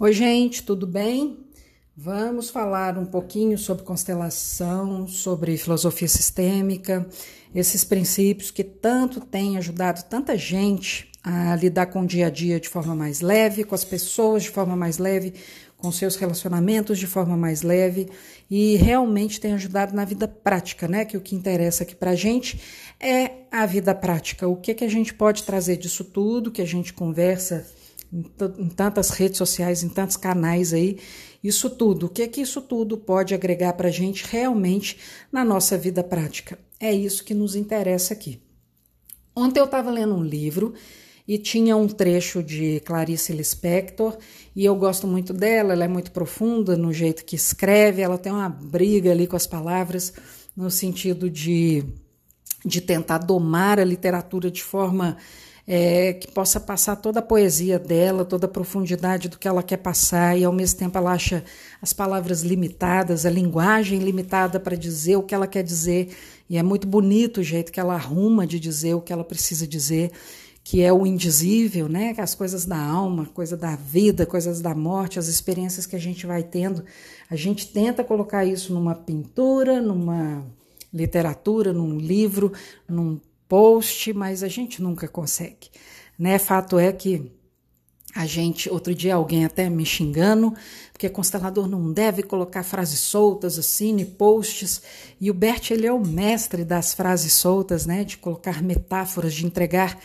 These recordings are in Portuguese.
Oi, gente, tudo bem? Vamos falar um pouquinho sobre constelação, sobre filosofia sistêmica, esses princípios que tanto têm ajudado tanta gente a lidar com o dia a dia de forma mais leve, com as pessoas de forma mais leve, com seus relacionamentos de forma mais leve e realmente tem ajudado na vida prática, né? Que o que interessa aqui pra gente é a vida prática. O que que a gente pode trazer disso tudo que a gente conversa em tantas redes sociais, em tantos canais aí, isso tudo, o que é que isso tudo pode agregar para a gente realmente na nossa vida prática? É isso que nos interessa aqui. Ontem eu estava lendo um livro e tinha um trecho de Clarice Lispector e eu gosto muito dela, ela é muito profunda no jeito que escreve, ela tem uma briga ali com as palavras no sentido de, de tentar domar a literatura de forma é, que possa passar toda a poesia dela, toda a profundidade do que ela quer passar, e ao mesmo tempo ela acha as palavras limitadas, a linguagem limitada para dizer o que ela quer dizer, e é muito bonito o jeito que ela arruma de dizer o que ela precisa dizer, que é o indizível, né? As coisas da alma, coisa da vida, coisas da morte, as experiências que a gente vai tendo. A gente tenta colocar isso numa pintura, numa literatura, num livro, num post, mas a gente nunca consegue. Né? Fato é que a gente, outro dia alguém até me xingando, porque constelador não deve colocar frases soltas assim, posts, e o Bert ele é o mestre das frases soltas, né, de colocar metáforas, de entregar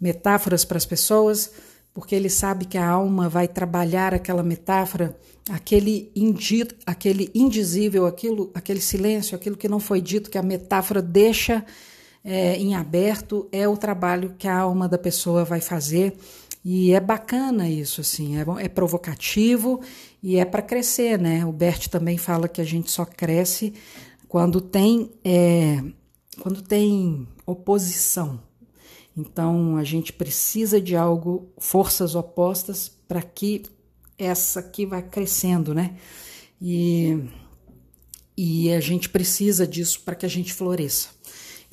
metáforas para as pessoas, porque ele sabe que a alma vai trabalhar aquela metáfora, aquele, indi, aquele indizível, aquilo, aquele silêncio, aquilo que não foi dito, que a metáfora deixa é, em aberto é o trabalho que a alma da pessoa vai fazer. E é bacana isso, assim, é, é provocativo e é para crescer, né? O Bert também fala que a gente só cresce quando tem, é, quando tem oposição. Então a gente precisa de algo, forças opostas, para que essa aqui vá crescendo, né? E, e a gente precisa disso para que a gente floresça.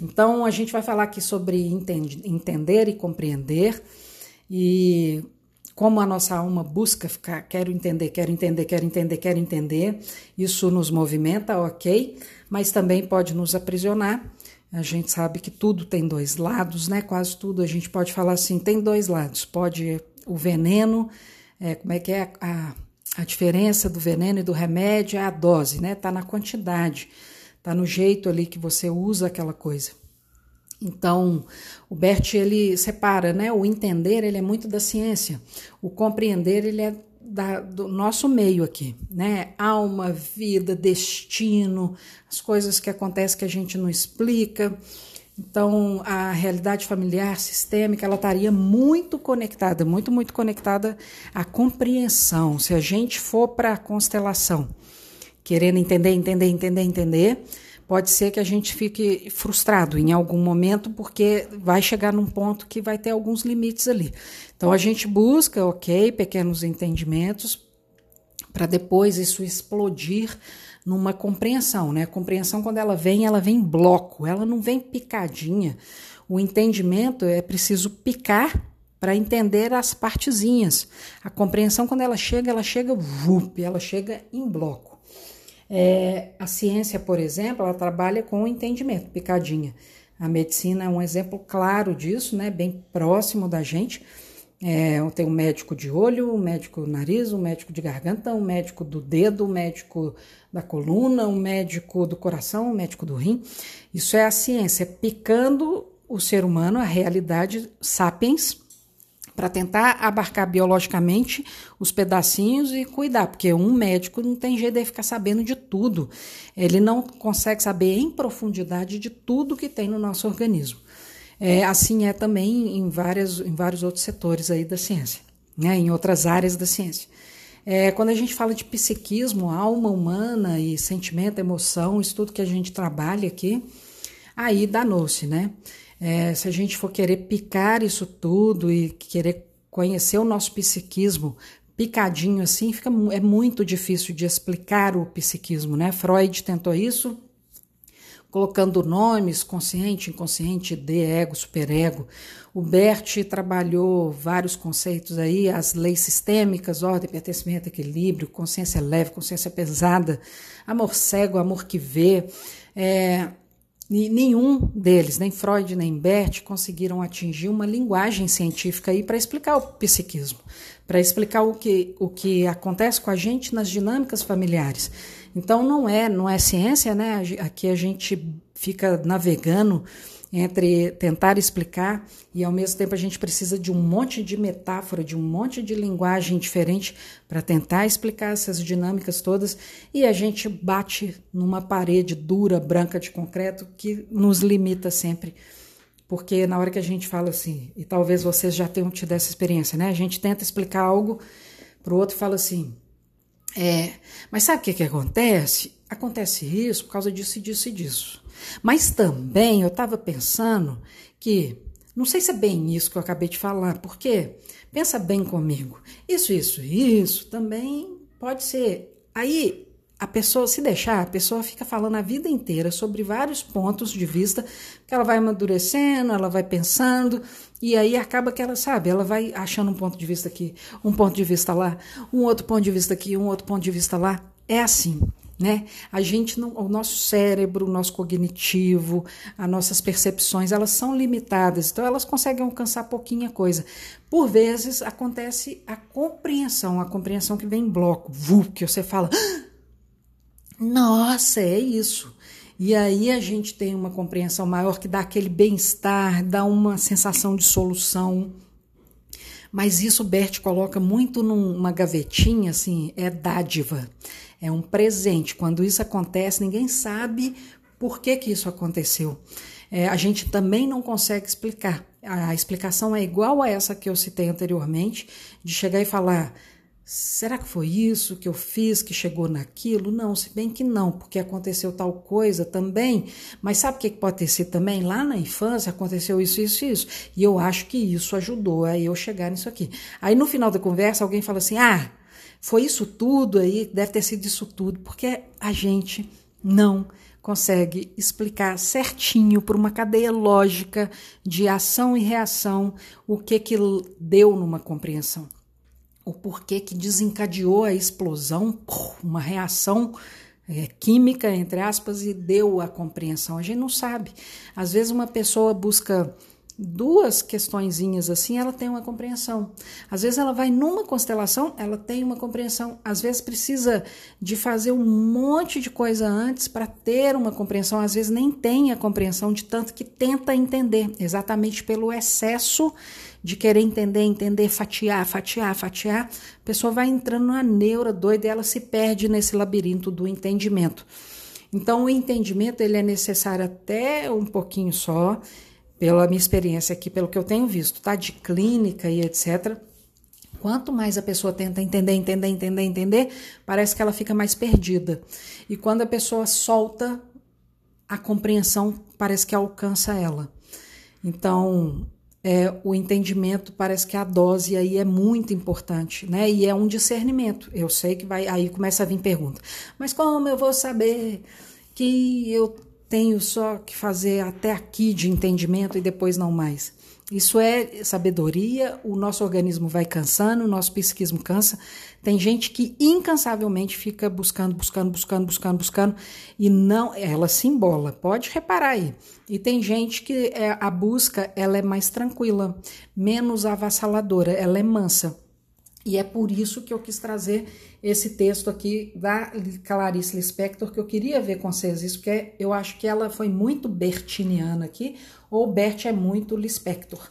Então, a gente vai falar aqui sobre entender e compreender e como a nossa alma busca ficar, quero entender, quero entender, quero entender, quero entender. Isso nos movimenta, ok, mas também pode nos aprisionar. A gente sabe que tudo tem dois lados, né? Quase tudo a gente pode falar assim, tem dois lados. Pode o veneno, é, como é que é a, a diferença do veneno e do remédio? É a dose, né? Tá na quantidade. Tá no jeito ali que você usa aquela coisa. Então, o Bert ele separa, né? O entender ele é muito da ciência, o compreender ele é da, do nosso meio aqui, né? Alma, vida, destino, as coisas que acontecem que a gente não explica. Então, a realidade familiar sistêmica, ela estaria muito conectada, muito, muito conectada à compreensão. Se a gente for para a constelação, querendo entender, entender, entender, entender, pode ser que a gente fique frustrado em algum momento, porque vai chegar num ponto que vai ter alguns limites ali. Então a gente busca, ok, pequenos entendimentos, para depois isso explodir numa compreensão, né? A compreensão, quando ela vem, ela vem em bloco, ela não vem picadinha. O entendimento é preciso picar para entender as partezinhas. A compreensão, quando ela chega, ela chega, vup, ela chega em bloco. É, a ciência, por exemplo, ela trabalha com o entendimento, picadinha. A medicina é um exemplo claro disso, né? Bem próximo da gente. É, tem um médico de olho, um médico nariz, um médico de garganta, um médico do dedo, um médico da coluna, um médico do coração, um médico do rim. Isso é a ciência picando o ser humano, a realidade sapiens, para tentar abarcar biologicamente os pedacinhos e cuidar, porque um médico não tem jeito de ficar sabendo de tudo. Ele não consegue saber em profundidade de tudo que tem no nosso organismo. É, assim é também em, várias, em vários outros setores aí da ciência, né, em outras áreas da ciência. É, quando a gente fala de psiquismo, alma humana e sentimento, emoção, isso tudo que a gente trabalha aqui, aí danou-se, né? É, se a gente for querer picar isso tudo e querer conhecer o nosso psiquismo picadinho assim, fica, é muito difícil de explicar o psiquismo, né? Freud tentou isso colocando nomes, consciente, inconsciente, de ego, superego. O Bert trabalhou vários conceitos aí, as leis sistêmicas, ordem, pertencimento, equilíbrio, consciência leve, consciência pesada, amor cego, amor que vê. É, nenhum deles, nem Freud nem Bert, conseguiram atingir uma linguagem científica aí para explicar o psiquismo, para explicar o que, o que acontece com a gente nas dinâmicas familiares. Então não é, não é ciência, né? Aqui a gente fica navegando entre tentar explicar e ao mesmo tempo a gente precisa de um monte de metáfora, de um monte de linguagem diferente para tentar explicar essas dinâmicas todas e a gente bate numa parede dura, branca de concreto que nos limita sempre. Porque na hora que a gente fala assim, e talvez vocês já tenham tido essa experiência, né? A gente tenta explicar algo para o outro e fala assim: é, mas sabe o que, que acontece? Acontece isso por causa disso e disso e disso. Mas também eu estava pensando que, não sei se é bem isso que eu acabei de falar, porque pensa bem comigo. Isso, isso, isso também pode ser. Aí a pessoa, se deixar, a pessoa fica falando a vida inteira sobre vários pontos de vista, que ela vai amadurecendo, ela vai pensando, e aí acaba que ela sabe, ela vai achando um ponto de vista aqui, um ponto de vista lá, um outro ponto de vista aqui, um outro ponto de vista lá. É assim, né? A gente não, o nosso cérebro, o nosso cognitivo, as nossas percepções, elas são limitadas, então elas conseguem alcançar pouquinha coisa. Por vezes acontece a compreensão, a compreensão que vem em bloco, vu, que você fala, ah, nossa, é isso. E aí a gente tem uma compreensão maior que dá aquele bem-estar, dá uma sensação de solução. Mas isso Bert coloca muito numa gavetinha, assim, é dádiva, é um presente. Quando isso acontece, ninguém sabe por que, que isso aconteceu. É, a gente também não consegue explicar. A explicação é igual a essa que eu citei anteriormente, de chegar e falar Será que foi isso que eu fiz que chegou naquilo? Não, se bem que não, porque aconteceu tal coisa também. Mas sabe o que pode ter sido também? Lá na infância aconteceu isso, isso, isso. E eu acho que isso ajudou a eu chegar nisso aqui. Aí no final da conversa alguém fala assim: ah, foi isso tudo aí, deve ter sido isso tudo, porque a gente não consegue explicar certinho por uma cadeia lógica de ação e reação o que que deu numa compreensão o porquê que desencadeou a explosão, uma reação é, química, entre aspas, e deu a compreensão. A gente não sabe. Às vezes uma pessoa busca duas questõezinhas assim, ela tem uma compreensão. Às vezes ela vai numa constelação, ela tem uma compreensão. Às vezes precisa de fazer um monte de coisa antes para ter uma compreensão. Às vezes nem tem a compreensão de tanto que tenta entender, exatamente pelo excesso de querer entender, entender, fatiar, fatiar, fatiar, a pessoa vai entrando na neura doida e ela se perde nesse labirinto do entendimento. Então, o entendimento ele é necessário até um pouquinho só, pela minha experiência aqui, pelo que eu tenho visto, tá? De clínica e etc. Quanto mais a pessoa tenta entender, entender, entender, entender, parece que ela fica mais perdida. E quando a pessoa solta, a compreensão parece que alcança ela. Então, é, o entendimento parece que a dose aí é muito importante, né? E é um discernimento. Eu sei que vai aí começa a vir pergunta. Mas como eu vou saber que eu tenho só que fazer até aqui de entendimento e depois não mais? Isso é sabedoria, o nosso organismo vai cansando, o nosso psiquismo cansa. Tem gente que incansavelmente fica buscando, buscando, buscando, buscando, buscando e não, ela se embola. Pode reparar aí. E tem gente que é, a busca ela é mais tranquila, menos avassaladora, ela é mansa. E é por isso que eu quis trazer esse texto aqui da Clarice Lispector, que eu queria ver com vocês isso, porque eu acho que ela foi muito bertiniana aqui, ou Bert é muito Lispector,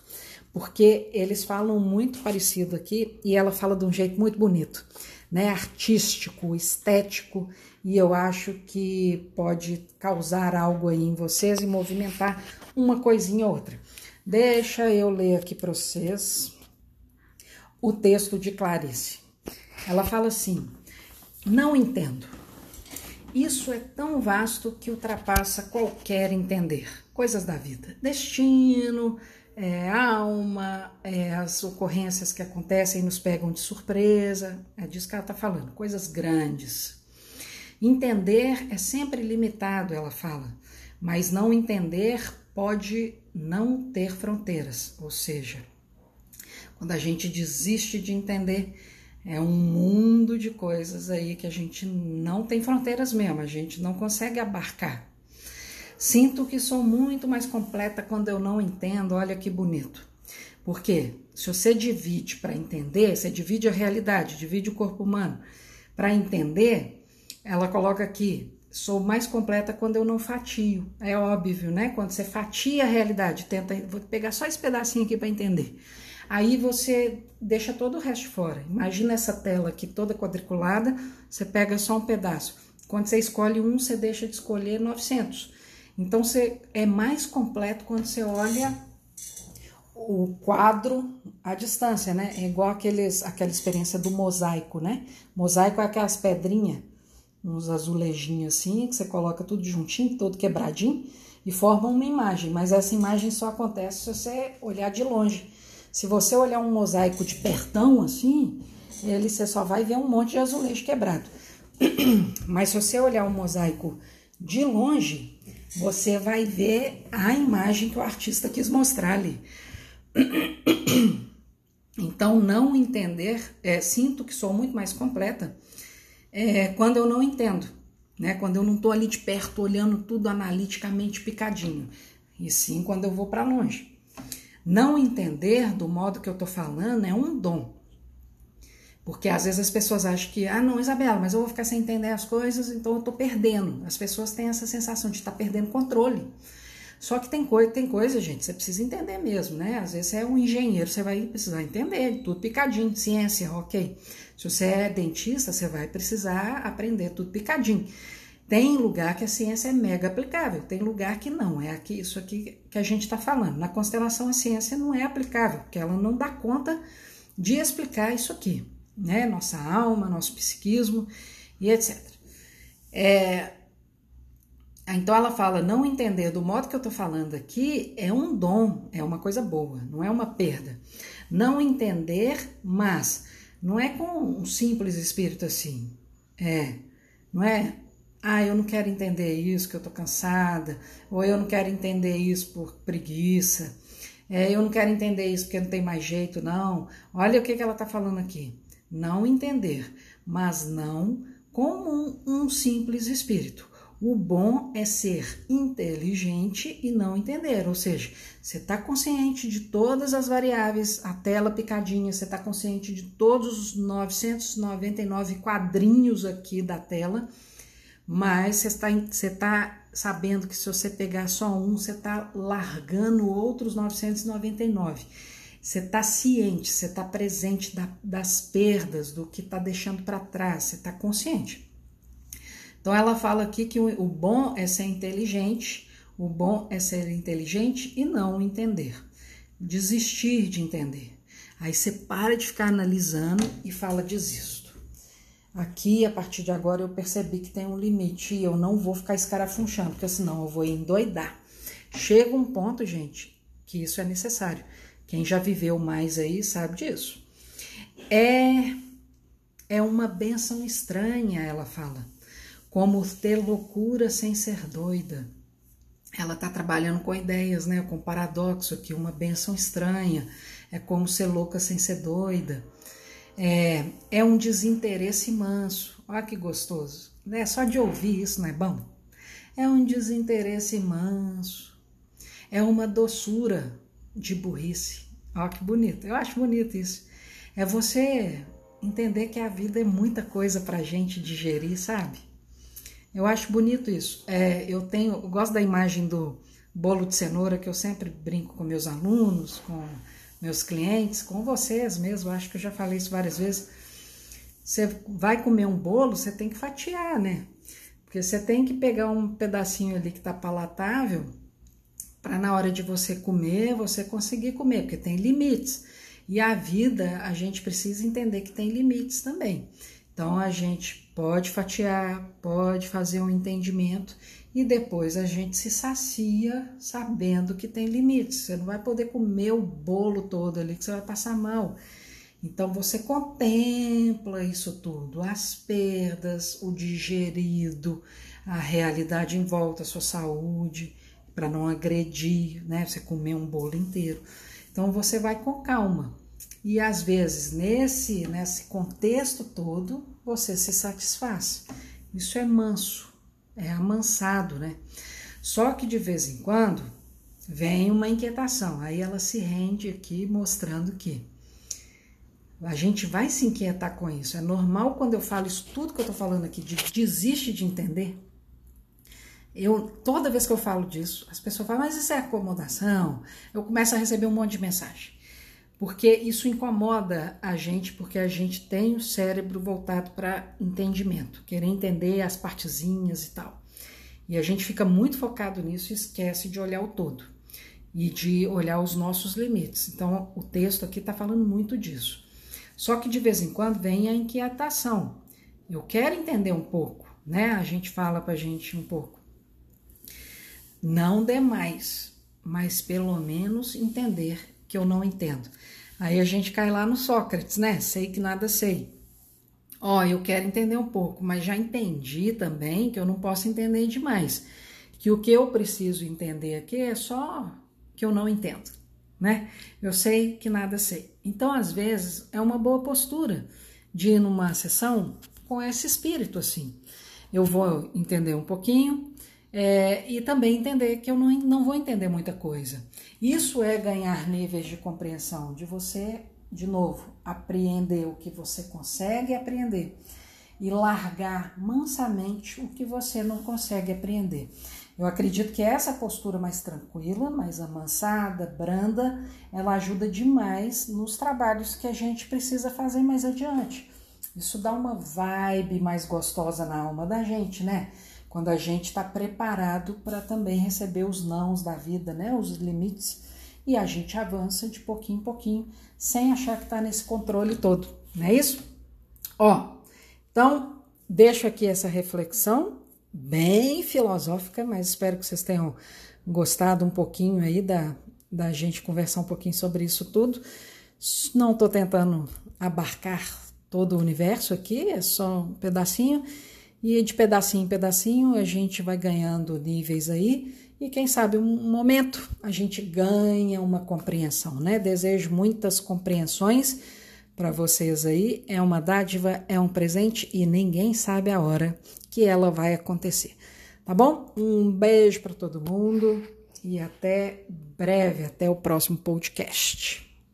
porque eles falam muito parecido aqui e ela fala de um jeito muito bonito, né? Artístico, estético, e eu acho que pode causar algo aí em vocês e movimentar uma coisinha ou outra. Deixa eu ler aqui para vocês o texto de Clarice. Ela fala assim: Não entendo. Isso é tão vasto que ultrapassa qualquer entender. Coisas da vida, destino, é, alma, é, as ocorrências que acontecem e nos pegam de surpresa. É disso que ela está falando, coisas grandes. Entender é sempre limitado, ela fala, Mas não entender pode não ter fronteiras, ou seja, quando a gente desiste de entender, é um mundo de coisas aí que a gente não tem fronteiras mesmo, a gente não consegue abarcar. Sinto que sou muito mais completa quando eu não entendo, olha que bonito. Porque se você divide para entender, você divide a realidade, divide o corpo humano. Para entender, ela coloca aqui: sou mais completa quando eu não fatio. É óbvio, né? Quando você fatia a realidade, tenta, vou pegar só esse pedacinho aqui para entender. Aí você deixa todo o resto fora. Imagina essa tela aqui toda quadriculada, você pega só um pedaço. Quando você escolhe um, você deixa de escolher 900. Então você é mais completo quando você olha o quadro à distância, né? É igual aqueles, aquela experiência do mosaico, né? Mosaico é aquelas pedrinhas, uns azulejinhos assim, que você coloca tudo juntinho, todo quebradinho, e forma uma imagem. Mas essa imagem só acontece se você olhar de longe. Se você olhar um mosaico de pertão assim, ele você só vai ver um monte de azulejo quebrado. Mas se você olhar um mosaico de longe, você vai ver a imagem que o artista quis mostrar ali. Então, não entender, é, sinto que sou muito mais completa é, quando eu não entendo, né? Quando eu não estou ali de perto olhando tudo analiticamente picadinho, e sim quando eu vou para longe. Não entender do modo que eu tô falando é um dom. Porque às vezes as pessoas acham que, ah, não, Isabela, mas eu vou ficar sem entender as coisas, então eu tô perdendo. As pessoas têm essa sensação de estar tá perdendo controle. Só que tem coisa, tem coisa, gente, você precisa entender mesmo, né? Às vezes você é um engenheiro, você vai precisar entender tudo picadinho, ciência, ok. Se você é dentista, você vai precisar aprender tudo picadinho. Tem lugar que a ciência é mega aplicável, tem lugar que não. É aqui isso aqui que a gente está falando. Na constelação a ciência não é aplicável, porque ela não dá conta de explicar isso aqui, né? Nossa alma, nosso psiquismo e etc. É, então ela fala, não entender do modo que eu estou falando aqui é um dom, é uma coisa boa, não é uma perda. Não entender, mas não é com um simples espírito assim. É, não é ah, eu não quero entender isso, que eu tô cansada, ou eu não quero entender isso por preguiça, é, eu não quero entender isso porque não tem mais jeito, não. Olha o que, que ela tá falando aqui. Não entender, mas não como um, um simples espírito. O bom é ser inteligente e não entender, ou seja, você está consciente de todas as variáveis, a tela picadinha, você está consciente de todos os 999 quadrinhos aqui da tela, mas você está você tá sabendo que se você pegar só um, você está largando outros 999. Você está ciente, você está presente da, das perdas, do que está deixando para trás, você está consciente. Então ela fala aqui que o, o bom é ser inteligente, o bom é ser inteligente e não entender. Desistir de entender. Aí você para de ficar analisando e fala desisto. Aqui, a partir de agora, eu percebi que tem um limite e eu não vou ficar escarafunchando, porque senão eu vou endoidar. Chega um ponto, gente, que isso é necessário. Quem já viveu mais aí sabe disso. É, é uma benção estranha, ela fala. Como ter loucura sem ser doida. Ela está trabalhando com ideias, né? Com paradoxo aqui, uma benção estranha. É como ser louca sem ser doida. É, é um desinteresse manso. Olha que gostoso. Né? Só de ouvir isso não é bom? É um desinteresse manso. É uma doçura de burrice. Olha que bonito. Eu acho bonito isso. É você entender que a vida é muita coisa para gente digerir, sabe? Eu acho bonito isso. É, eu tenho, eu gosto da imagem do bolo de cenoura que eu sempre brinco com meus alunos, com meus clientes, com vocês mesmo, acho que eu já falei isso várias vezes. Você vai comer um bolo, você tem que fatiar, né? Porque você tem que pegar um pedacinho ali que tá palatável para na hora de você comer, você conseguir comer, porque tem limites. E a vida, a gente precisa entender que tem limites também. Então a gente pode fatiar, pode fazer um entendimento e depois a gente se sacia sabendo que tem limites. Você não vai poder comer o bolo todo ali que você vai passar mal. Então você contempla isso tudo, as perdas, o digerido, a realidade em volta, a sua saúde, para não agredir, né? Você comer um bolo inteiro. Então você vai com calma. E às vezes nesse nesse contexto todo você se satisfaz. Isso é manso, é amansado, né? Só que de vez em quando vem uma inquietação. Aí ela se rende aqui mostrando que a gente vai se inquietar com isso. É normal quando eu falo isso tudo que eu tô falando aqui de desiste de entender. Eu toda vez que eu falo disso, as pessoas falam: "Mas isso é acomodação". Eu começo a receber um monte de mensagem. Porque isso incomoda a gente, porque a gente tem o cérebro voltado para entendimento, querer entender as partezinhas e tal. E a gente fica muito focado nisso e esquece de olhar o todo e de olhar os nossos limites. Então, o texto aqui está falando muito disso. Só que de vez em quando vem a inquietação. Eu quero entender um pouco, né? A gente fala para a gente um pouco. Não demais, mas pelo menos entender que eu não entendo. Aí a gente cai lá no Sócrates, né? Sei que nada sei. Ó, eu quero entender um pouco, mas já entendi também que eu não posso entender demais. Que o que eu preciso entender aqui é só que eu não entendo, né? Eu sei que nada sei. Então, às vezes, é uma boa postura de ir numa sessão com esse espírito assim. Eu vou entender um pouquinho, é, e também entender que eu não, não vou entender muita coisa. Isso é ganhar níveis de compreensão, de você, de novo, apreender o que você consegue apreender e largar mansamente o que você não consegue apreender. Eu acredito que essa postura mais tranquila, mais amansada, branda, ela ajuda demais nos trabalhos que a gente precisa fazer mais adiante. Isso dá uma vibe mais gostosa na alma da gente, né? Quando a gente está preparado para também receber os nãos da vida, né, os limites, e a gente avança de pouquinho em pouquinho, sem achar que está nesse controle todo, não é isso? Ó, então deixo aqui essa reflexão bem filosófica, mas espero que vocês tenham gostado um pouquinho aí da, da gente conversar um pouquinho sobre isso tudo. Não estou tentando abarcar todo o universo aqui, é só um pedacinho. E de pedacinho em pedacinho a gente vai ganhando níveis aí e quem sabe um momento a gente ganha uma compreensão, né? Desejo muitas compreensões para vocês aí. É uma dádiva, é um presente e ninguém sabe a hora que ela vai acontecer. Tá bom? Um beijo para todo mundo e até breve, até o próximo podcast.